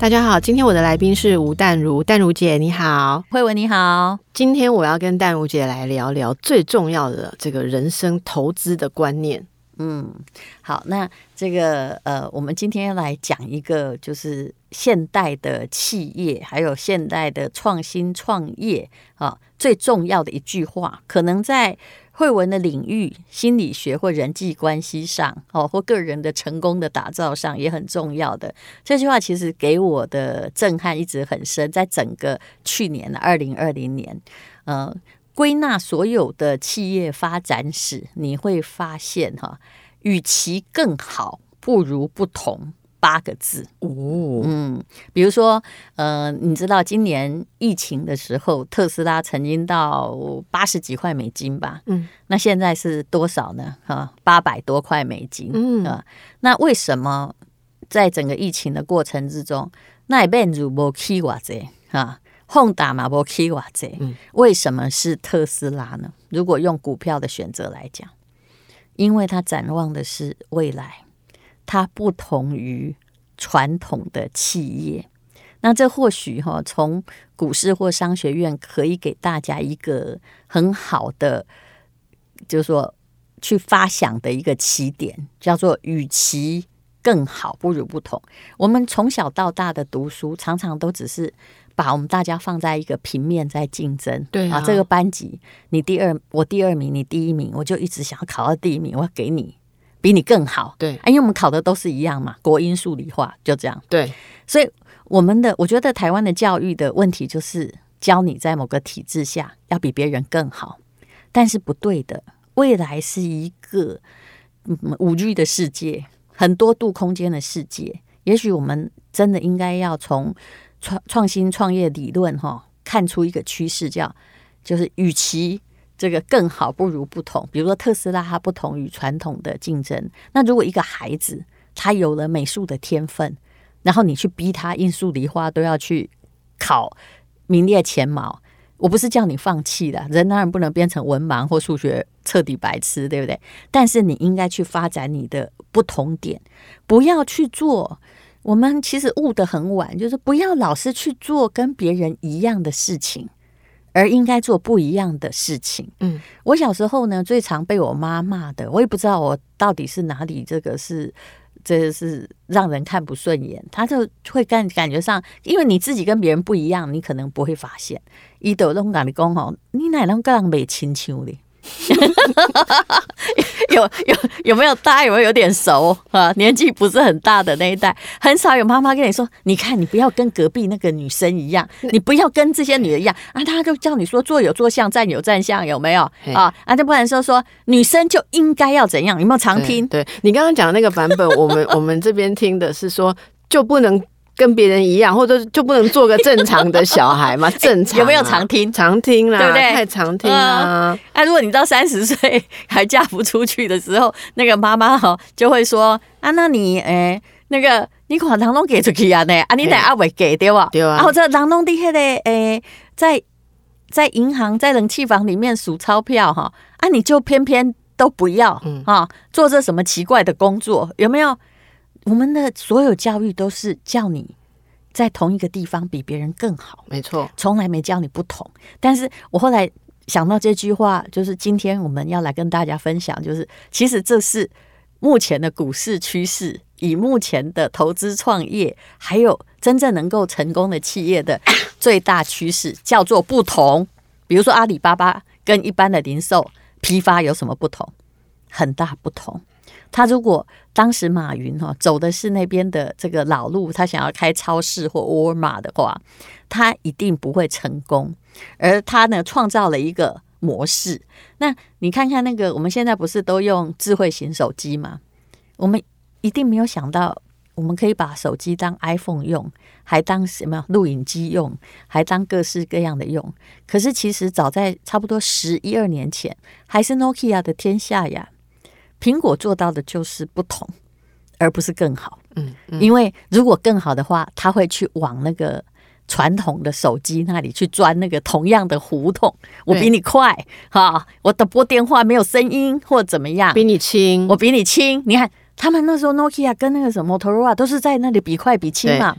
大家好，今天我的来宾是吴淡如，淡如姐你好，慧文你好。今天我要跟淡如姐来聊聊最重要的这个人生投资的观念。嗯，好，那这个呃，我们今天要来讲一个，就是现代的企业还有现代的创新创业啊，最重要的一句话，可能在。惠文的领域，心理学或人际关系上，哦，或个人的成功的打造上也很重要的。这句话其实给我的震撼一直很深。在整个去年的二零二零年，呃，归纳所有的企业发展史，你会发现哈，与其更好，不如不同。八个字哦，嗯，比如说，呃，你知道今年疫情的时候，特斯拉曾经到八十几块美金吧？嗯，那现在是多少呢？哈，八百多块美金。嗯啊，那为什么在整个疫情的过程之中，那也变如无起瓦这啊，轰打嘛无起瓦这？嗯，为什么是特斯拉呢？如果用股票的选择来讲，因为它展望的是未来。它不同于传统的企业，那这或许哈，从股市或商学院可以给大家一个很好的，就是说去发想的一个起点，叫做与其更好，不如不同。我们从小到大的读书，常常都只是把我们大家放在一个平面在竞争，对啊，啊，这个班级你第二，我第二名，你第一名，我就一直想要考到第一名，我要给你。比你更好，对，因为我们考的都是一样嘛，国英数理化就这样，对，所以我们的我觉得台湾的教育的问题就是教你在某个体制下要比别人更好，但是不对的，未来是一个五 G 的世界，很多度空间的世界，也许我们真的应该要从创创新创业理论哈看出一个趋势，叫就是与其。这个更好不如不同，比如说特斯拉，它不同于传统的竞争。那如果一个孩子他有了美术的天分，然后你去逼他应数梨花都要去考名列前茅，我不是叫你放弃的，人当然不能变成文盲或数学彻底白痴，对不对？但是你应该去发展你的不同点，不要去做。我们其实悟得很晚，就是不要老是去做跟别人一样的事情。而应该做不一样的事情。嗯，我小时候呢，最常被我妈骂的，我也不知道我到底是哪里这个是，这个是让人看不顺眼。他就会感感觉上，因为你自己跟别人不一样，你可能不会发现。伊都拢跟你讲吼，你哪能跟人没亲像的？有有有没有大家有没有有点熟 啊？年纪不是很大的那一代，很少有妈妈跟你说：“你看，你不要跟隔壁那个女生一样，你不要跟这些女的一样 啊。”他就叫你说：“坐有坐相，站有站相，有没有啊？”啊，就不然说说女生就应该要怎样？有没有常听？对，对你刚刚讲的那个版本，我们我们这边听的是说就不能。跟别人一样，或者就不能做个正常的小孩吗？正常、啊、有没有常听？常听啦，对不对？太常听啊！哎、呃，如果你到三十岁还嫁不出去的时候，那个妈妈哈就会说啊，那你哎，那个你把人拢给出去啊？呢啊，你得阿伟给对吧？对啊。然后这人拢底下的哎，在在银行在冷气房里面数钞票哈啊，你就偏偏都不要啊，做这什么奇怪的工作？有没有？我们的所有教育都是叫你在同一个地方比别人更好，没错，从来没教你不同。但是我后来想到这句话，就是今天我们要来跟大家分享，就是其实这是目前的股市趋势，以目前的投资创业，还有真正能够成功的企业的最大趋势，叫做不同。比如说阿里巴巴跟一般的零售批发有什么不同？很大不同。他如果当时马云哈走的是那边的这个老路，他想要开超市或沃尔玛的话，他一定不会成功。而他呢，创造了一个模式。那你看看那个，我们现在不是都用智慧型手机吗？我们一定没有想到，我们可以把手机当 iPhone 用，还当什么录影机用，还当各式各样的用。可是其实早在差不多十一二年前，还是 Nokia 的天下呀。苹果做到的就是不同，而不是更好。嗯，嗯，因为如果更好的话，他会去往那个传统的手机那里去钻那个同样的胡同。我比你快，哈，我的拨电话没有声音或怎么样，比你轻，我比你轻。你看他们那时候 Nokia 跟那个什么 Motorola 都是在那里比快比轻嘛。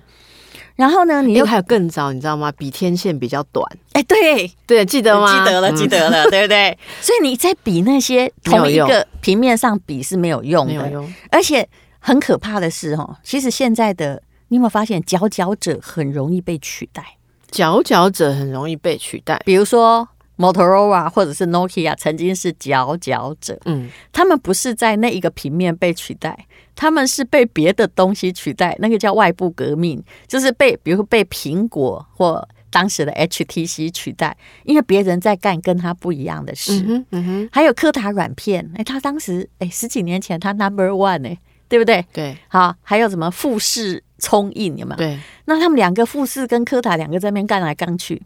然后呢，你又还有更早，你知道吗？比天线比较短。哎，对对，记得吗？记得了，记得了，对不对？所以你在比那些同一个平面上比是没有用的，没有用。而且很可怕的是，哦，其实现在的你有没有发现，佼佼者很容易被取代？佼佼者很容易被取代，比如说。Motorola 或者是 Nokia 曾经是佼佼者，嗯，他们不是在那一个平面被取代，他们是被别的东西取代，那个叫外部革命，就是被比如说被苹果或当时的 HTC 取代，因为别人在干跟他不一样的事，嗯哼，还有柯达软片，哎，他当时哎十几年前他 Number One 哎，对不对？对，好，还有什么富士冲印有没有？对，那他们两个富士跟柯达两个在那边干来干去，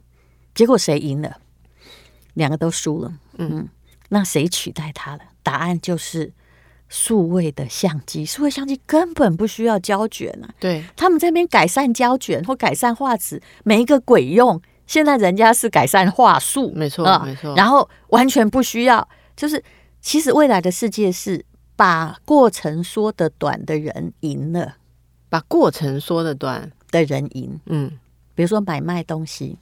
结果谁赢了？两个都输了，嗯，那谁取代他了？答案就是数位的相机。数位相机根本不需要胶卷啊，对，他们这边改善胶卷或改善画质没一个鬼用。现在人家是改善画素，没错，呃、没错，然后完全不需要。就是其实未来的世界是把过程说的短的人赢了，把过程说的短的人赢。嗯，比如说买卖东西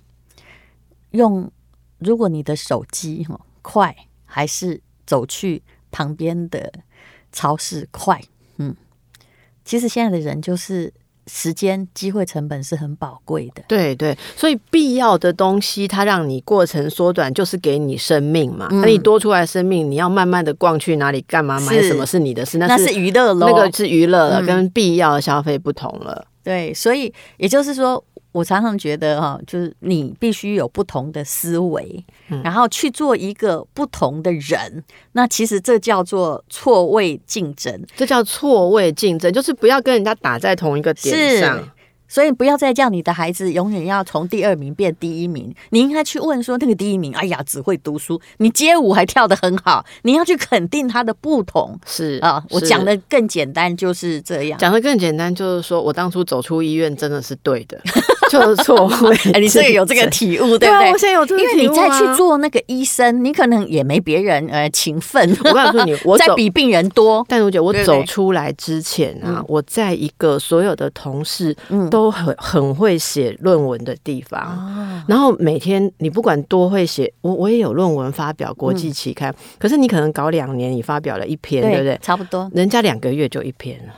用。如果你的手机哈快，还是走去旁边的超市快？嗯，其实现在的人就是时间、机会成本是很宝贵的。对对，所以必要的东西，它让你过程缩短，就是给你生命嘛。那、嗯、你多出来生命，你要慢慢的逛去哪里干嘛买什么是你的事，那是娱乐喽。那个是娱乐了，嗯、跟必要的消费不同了。对，所以也就是说。我常常觉得哈，就是你必须有不同的思维，嗯、然后去做一个不同的人。那其实这叫做错位竞争，这叫错位竞争，就是不要跟人家打在同一个点上。所以不要再叫你的孩子永远要从第二名变第一名，你应该去问说那个第一名，哎呀，只会读书，你街舞还跳得很好，你要去肯定他的不同。是啊，我讲的更简单就是这样，讲的更简单就是说我当初走出医院真的是对的，就是错位。哎，你这个有这个体悟，对不对？我现在有这个体悟，因为你再去做那个医生，你可能也没别人呃勤奋。我告诉你，我在比病人多，但我觉得我走出来之前啊，我在一个所有的同事都。很很会写论文的地方，哦、然后每天你不管多会写，我我也有论文发表国际期刊，嗯、可是你可能搞两年，你发表了一篇，对，对不对？差不多，人家两个月就一篇了。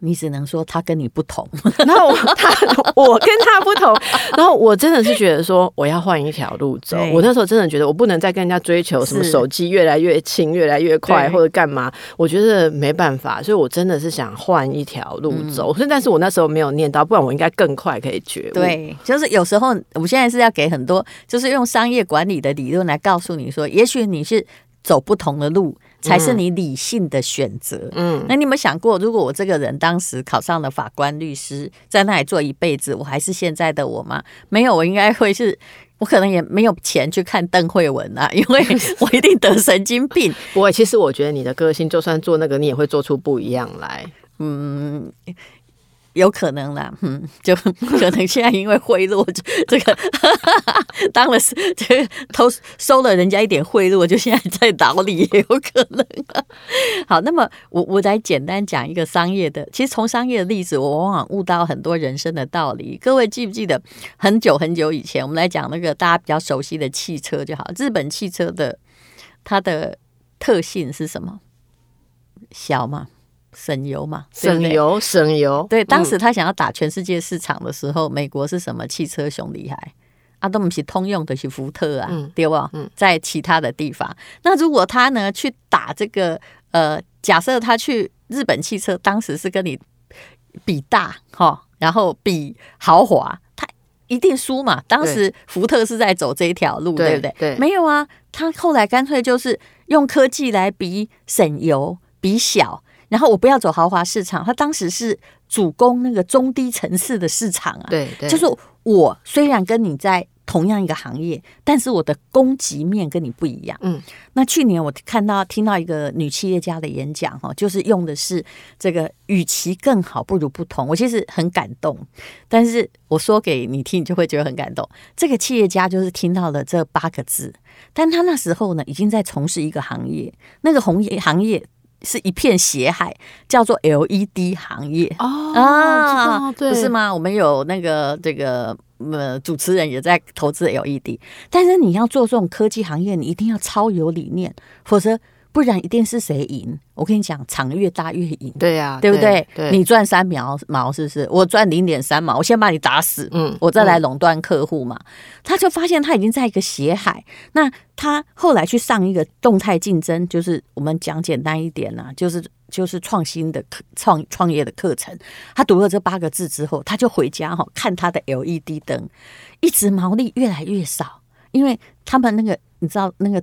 你只能说他跟你不同，然后他我跟他不同，然后我真的是觉得说我要换一条路走。我那时候真的觉得我不能再跟人家追求什么手机越来越轻、越来越快或者干嘛，我觉得没办法，所以我真的是想换一条路走。所以，但是我那时候没有念到，不然我应该更快可以觉悟。对，就是有时候我现在是要给很多，就是用商业管理的理论来告诉你说，也许你是走不同的路。才是你理性的选择。嗯，那你有没有想过，如果我这个人当时考上了法官、律师，在那里做一辈子，我还是现在的我吗？没有，我应该会是，我可能也没有钱去看邓慧文啊，因为我一定得神经病。不会，其实我觉得你的个性，就算做那个，你也会做出不一样来。嗯。有可能啦，嗯，就 可能现在因为贿赂，这个当了这个偷收了人家一点贿赂，就现在在岛里也有可能。好，那么我我来简单讲一个商业的，其实从商业的例子，我往往悟到很多人生的道理。各位记不记得很久很久以前，我们来讲那个大家比较熟悉的汽车就好，日本汽车的它的特性是什么？小嘛。省油嘛，省油省油。对，当时他想要打全世界市场的时候，嗯、美国是什么汽车熊厉害？啊，都不是通用的，是福特啊，嗯、对不？嗯，在其他的地方，那如果他呢去打这个，呃，假设他去日本汽车，当时是跟你比大哈，然后比豪华，他一定输嘛。当时福特是在走这一条路，对，对不对？对，没有啊，他后来干脆就是用科技来比省油，比小。然后我不要走豪华市场，他当时是主攻那个中低层次的市场啊。对对，就是我虽然跟你在。同样一个行业，但是我的供给面跟你不一样。嗯，那去年我看到听到一个女企业家的演讲，哈，就是用的是这个“与其更好，不如不同”。我其实很感动，但是我说给你听，你就会觉得很感动。这个企业家就是听到了这八个字，但他那时候呢，已经在从事一个行业，那个行业行业是一片血海，叫做 LED 行业哦啊，不是吗？我们有那个这个。呃，主持人也在投资 LED，但是你要做这种科技行业，你一定要超有理念，否则不然一定是谁赢。我跟你讲，场越大越赢。对呀、啊，对不对？对，你赚三毛毛是不是？我赚零点三毛，我先把你打死，嗯，我再来垄断客户嘛。嗯、他就发现他已经在一个血海，那他后来去上一个动态竞争，就是我们讲简单一点啊，就是。就是创新的课创创业的课程，他读了这八个字之后，他就回家哈看他的 LED 灯，一直毛利越来越少，因为他们那个你知道那个，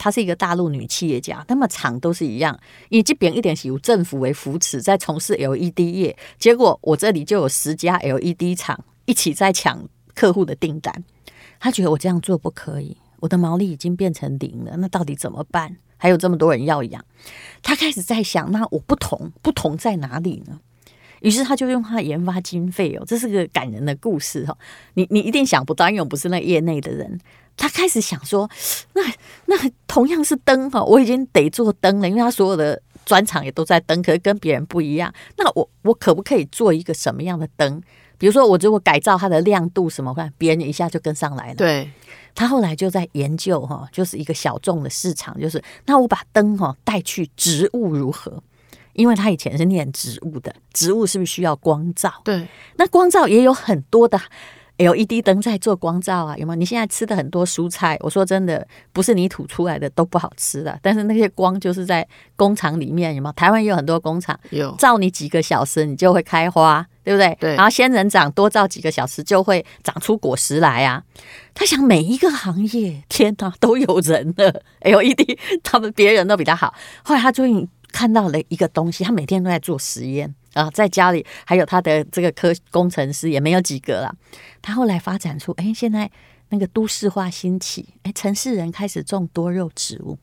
她是一个大陆女企业家，那么厂都是一样，以这边一点是由政府为扶持在从事 LED 业，结果我这里就有十家 LED 厂一起在抢客户的订单，他觉得我这样做不可以，我的毛利已经变成零了，那到底怎么办？还有这么多人要养，他开始在想，那我不同，不同在哪里呢？于是他就用他的研发经费哦，这是个感人的故事哈。你你一定想不到，因为我不是那业内的人。他开始想说，那那同样是灯哈，我已经得做灯了，因为他所有的专场也都在灯，可是跟别人不一样。那我我可不可以做一个什么样的灯？比如说，我如果改造它的亮度什么，看别人一下就跟上来了。对，他后来就在研究哈，就是一个小众的市场，就是那我把灯哈带去植物如何？因为他以前是念植物的，植物是不是需要光照？对，那光照也有很多的。LED 灯在做光照啊，有没有？你现在吃的很多蔬菜，我说真的，不是你吐出来的都不好吃的，但是那些光就是在工厂里面，有没有？台湾也有很多工厂，有照你几个小时，你就会开花，对不对？对。然后仙人掌多照几个小时，就会长出果实来啊。他想每一个行业，天哪，都有人了，LED 他们别人都比他好。后来他终于看到了一个东西，他每天都在做实验。啊，在家里还有他的这个科工程师也没有几个了。他后来发展出，哎，现在那个都市化兴起，哎，城市人开始种多肉植物。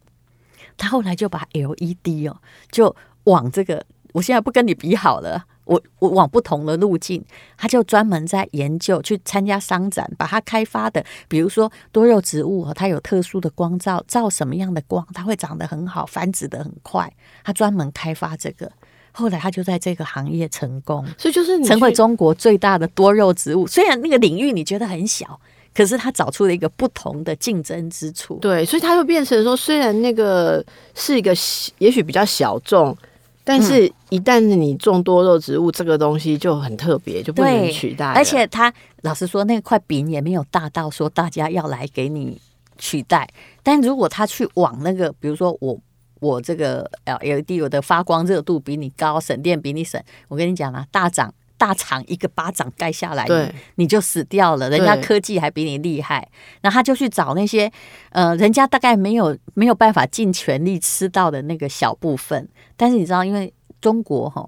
他后来就把 LED 哦，就往这个，我现在不跟你比好了，我我往不同的路径，他就专门在研究，去参加商展，把它开发的，比如说多肉植物，它有特殊的光照，照什么样的光，它会长得很好，繁殖的很快。他专门开发这个。后来他就在这个行业成功，所以就是成为中国最大的多肉植物。虽然那个领域你觉得很小，可是他找出了一个不同的竞争之处。对，所以他就变成说，虽然那个是一个也许比较小众，但是一旦是你种多肉植物，这个东西就很特别，就不能取代。而且他老实说，那块饼也没有大到说大家要来给你取代。但如果他去往那个，比如说我。我这个 LED 我的发光热度比你高，省电比你省。我跟你讲啊，大厂大厂一个巴掌盖下来，你，你就死掉了。人家科技还比你厉害，然后他就去找那些呃，人家大概没有没有办法尽全力吃到的那个小部分。但是你知道，因为中国哈，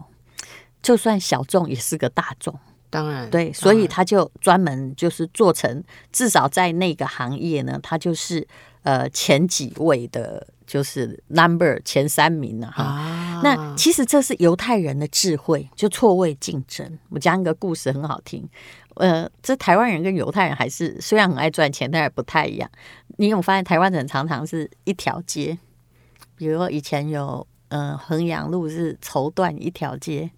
就算小众也是个大众，当然对，所以他就专门就是做成，至少在那个行业呢，他就是呃前几位的。就是 number 前三名了哈，啊、那其实这是犹太人的智慧，就错位竞争。我讲一个故事很好听，呃，这台湾人跟犹太人还是虽然很爱赚钱，但是不太一样。你有发现台湾人常常是一条街，比如说以前有嗯衡阳路是绸缎一条街。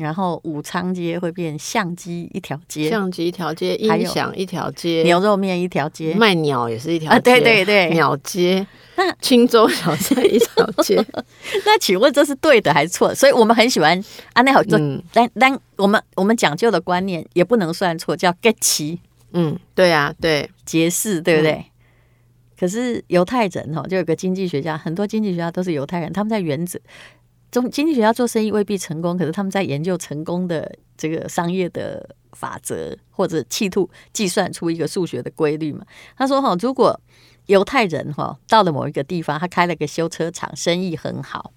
然后武昌街会变相机一条街，相机一条街，音响一条街，牛肉面一条街，卖鸟也是一条街，啊、对对对，鸟街。那青州小菜一条街，那请问这是对的还是错？所以我们很喜欢啊，那好做，但但我们我们讲究的观念也不能算错，叫节期。嗯，对呀、啊，对节式，对不对？嗯、可是犹太人哈，就有个经济学家，很多经济学家都是犹太人，他们在原子。中经济学家做生意未必成功，可是他们在研究成功的这个商业的法则，或者企图计算出一个数学的规律嘛。他说：“哈，如果犹太人哈到了某一个地方，他开了个修车厂，生意很好，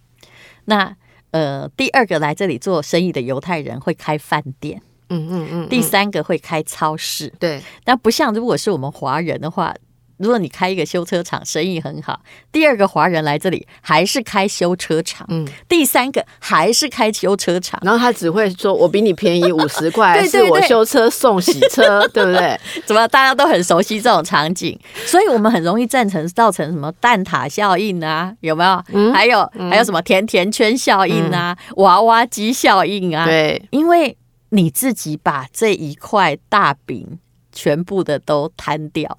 那呃，第二个来这里做生意的犹太人会开饭店，嗯嗯嗯，第三个会开超市，对，但不像如果是我们华人的话。如果你开一个修车厂，生意很好，第二个华人来这里还是开修车厂，嗯，第三个还是开修车厂，然后他只会说：“我比你便宜五十块，对对对，是我修车送洗车，对不对？”怎么大家都很熟悉这种场景？所以我们很容易赞成造成什么蛋挞效应啊？有没有？嗯、还有、嗯、还有什么甜甜圈效应啊？嗯、娃娃机效应啊？对，因为你自己把这一块大饼全部的都摊掉。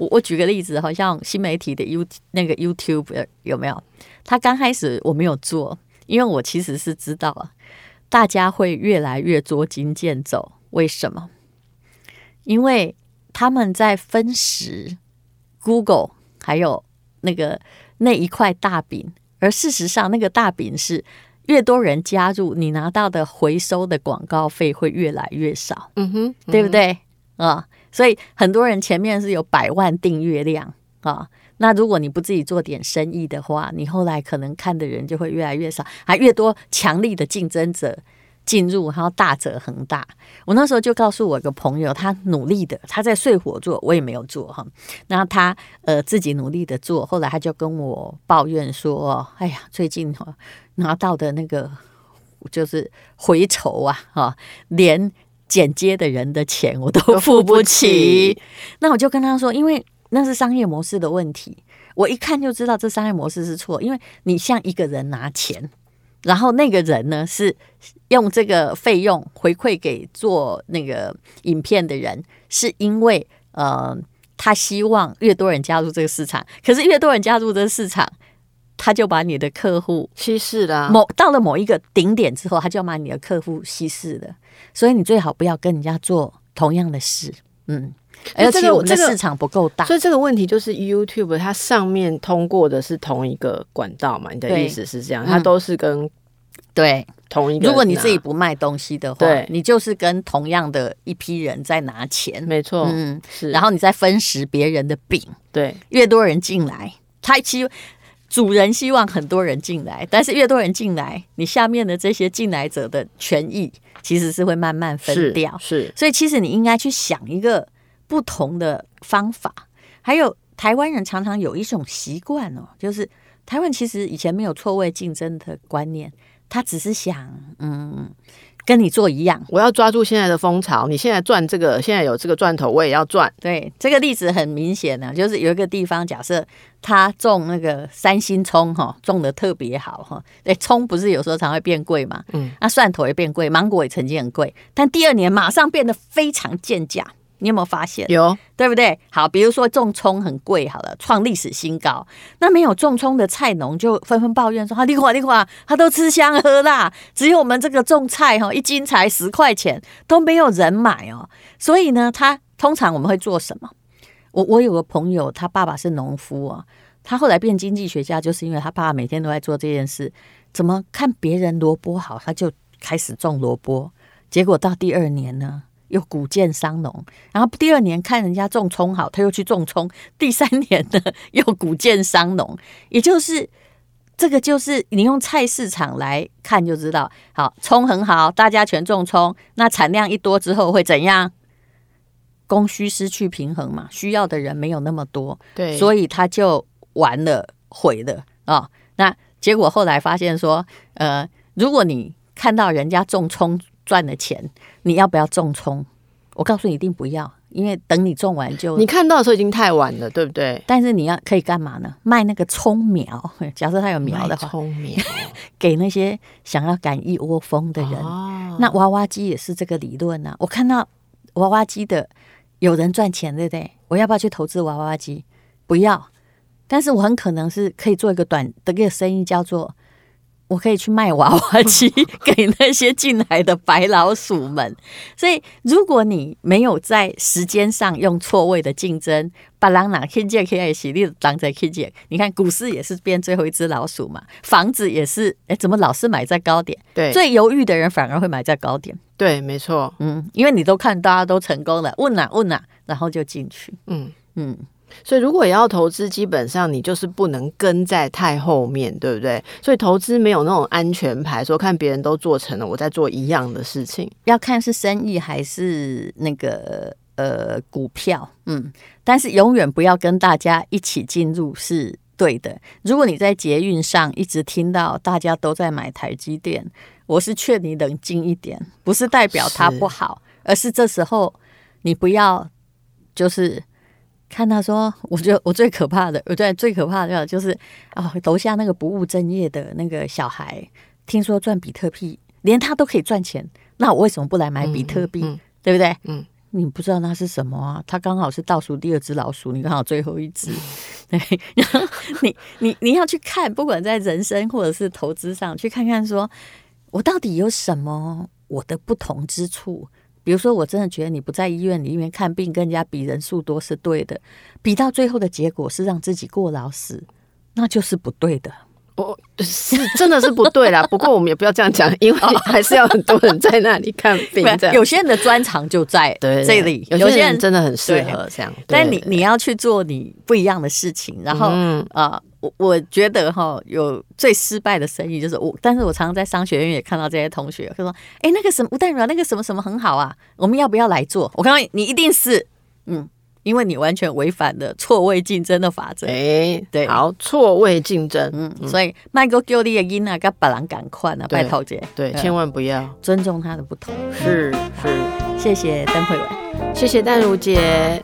我我举个例子，好像新媒体的 You 那个 YouTube 有没有？他刚开始我没有做，因为我其实是知道啊，大家会越来越捉襟见肘。为什么？因为他们在分食 Google 还有那个那一块大饼，而事实上那个大饼是越多人加入，你拿到的回收的广告费会越来越少。嗯哼，嗯哼，对不对啊？所以很多人前面是有百万订阅量啊，那如果你不自己做点生意的话，你后来可能看的人就会越来越少，还越多强力的竞争者进入，然后大者恒大。我那时候就告诉我一个朋友，他努力的，他在睡火做，我也没有做哈。然后他呃自己努力的做，后来他就跟我抱怨说：“哎呀，最近拿到的那个就是回酬啊，哈连。”剪接的人的钱我都付不起，那我就跟他说，因为那是商业模式的问题，我一看就知道这商业模式是错，因为你向一个人拿钱，然后那个人呢是用这个费用回馈给做那个影片的人，是因为呃他希望越多人加入这个市场，可是越多人加入这个市场。他就把你的客户稀释了，某到了某一个顶点之后，他就要把你的客户稀释了。所以你最好不要跟人家做同样的事，嗯。而且我们的市场不够大，所以这个问题就是 YouTube 它上面通过的是同一个管道嘛？你的意思是这样？它都是跟对同一个。如果你自己不卖东西的话，对，你就是跟同样的一批人在拿钱，没错，嗯，是。然后你再分食别人的饼，对，越多人进来，他其实。主人希望很多人进来，但是越多人进来，你下面的这些进来者的权益其实是会慢慢分掉。是，是，所以其实你应该去想一个不同的方法。还有台湾人常常有一种习惯哦，就是台湾其实以前没有错位竞争的观念，他只是想嗯。跟你做一样，我要抓住现在的风潮。你现在赚这个，现在有这个赚头，我也要赚。对，这个例子很明显呢，就是有一个地方，假设他种那个三星葱哈，种的特别好哈。哎，葱不是有时候常会变贵嘛？嗯，那蒜头也变贵，芒果也曾经很贵，但第二年马上变得非常贱价。你有没有发现？有，对不对？好，比如说种葱很贵，好了，创历史新高。那没有种葱的菜农就纷纷抱怨说：“哈，你看，你看，他都吃香喝辣，只有我们这个种菜哈，一斤才十块钱，都没有人买哦。”所以呢，他通常我们会做什么？我我有个朋友，他爸爸是农夫啊，他后来变经济学家，就是因为他爸爸每天都在做这件事。怎么看别人萝卜好，他就开始种萝卜，结果到第二年呢？又谷贱伤农，然后第二年看人家种葱好，他又去种葱。第三年呢，又谷贱伤农，也就是这个，就是你用菜市场来看就知道。好，葱很好，大家全种葱，那产量一多之后会怎样？供需失去平衡嘛，需要的人没有那么多，对，所以他就完了，毁了啊、哦。那结果后来发现说，呃，如果你看到人家种葱，赚了钱，你要不要种葱？我告诉你，一定不要，因为等你种完就……你看到的时候已经太晚了，对不对？但是你要可以干嘛呢？卖那个葱苗，假设它有苗的话，葱苗 给那些想要赶一窝蜂的人。哦、那娃娃机也是这个理论呢、啊。我看到娃娃机的有人赚钱，对不对？我要不要去投资娃娃机？不要。但是我很可能是可以做一个短的一个生意，叫做。我可以去卖娃娃机 给那些进来的白老鼠们，所以如果你没有在时间上用错位的竞争，把人拿 K 借 K 爱洗，你当在 K 借，你看股市也是变最后一只老鼠嘛，房子也是，哎，怎么老是买在高点？对，最犹豫的人反而会买在高点。对，没错，嗯，因为你都看大家都成功了，问哪问哪，然后就进去，嗯。嗯。所以，如果也要投资，基本上你就是不能跟在太后面，对不对？所以，投资没有那种安全牌，说看别人都做成了，我在做一样的事情。要看是生意还是那个呃股票，嗯。但是，永远不要跟大家一起进入是对的。如果你在捷运上一直听到大家都在买台积电，我是劝你冷静一点，不是代表它不好，是而是这时候你不要就是。看他说，我觉得我最可怕的，我觉得最可怕的就是啊，楼下那个不务正业的那个小孩，听说赚比特币，连他都可以赚钱，那我为什么不来买比特币？嗯嗯、对不对？嗯，你不知道那是什么啊？他刚好是倒数第二只老鼠，你刚好最后一只。对，然后你你你要去看，不管在人生或者是投资上，去看看说，我到底有什么我的不同之处。比如说，我真的觉得你不在医院里面看病，跟人家比人数多是对的，比到最后的结果是让自己过劳死，那就是不对的。哦，是真的是不对啦。不过我们也不要这样讲，因为 还是要很多人在那里看病。有些人的专长就在这里，有些人真的很适合这样。但你你要去做你不一样的事情，然后啊。我我觉得哈，有最失败的生意就是我，但是我常常在商学院也看到这些同学，他说：“哎，那个什么吴淡如，那个什么什么很好啊，我们要不要来做？”我告诉你，你一定是，嗯，因为你完全违反了错位竞争的法则。哎，对，好，错位竞争，嗯，所以麦哥叫你的音啊跟别人赶快啊，拜托姐，对，千万不要。尊重他的不同。是是，谢谢邓慧文，谢谢淡如姐。